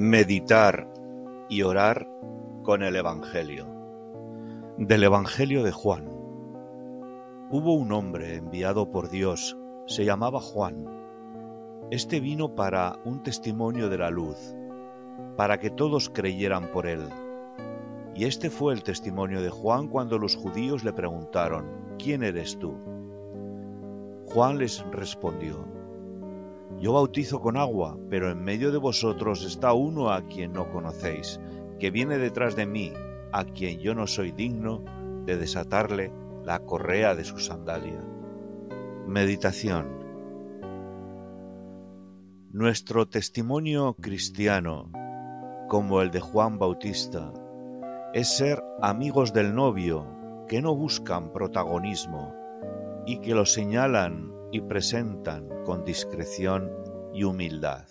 Meditar y orar con el Evangelio. Del Evangelio de Juan. Hubo un hombre enviado por Dios, se llamaba Juan. Este vino para un testimonio de la luz, para que todos creyeran por él. Y este fue el testimonio de Juan cuando los judíos le preguntaron, ¿quién eres tú? Juan les respondió, yo bautizo con agua, pero en medio de vosotros está uno a quien no conocéis, que viene detrás de mí, a quien yo no soy digno de desatarle la correa de su sandalia. Meditación Nuestro testimonio cristiano, como el de Juan Bautista, es ser amigos del novio que no buscan protagonismo y que lo señalan y presentan con discreción y humildad.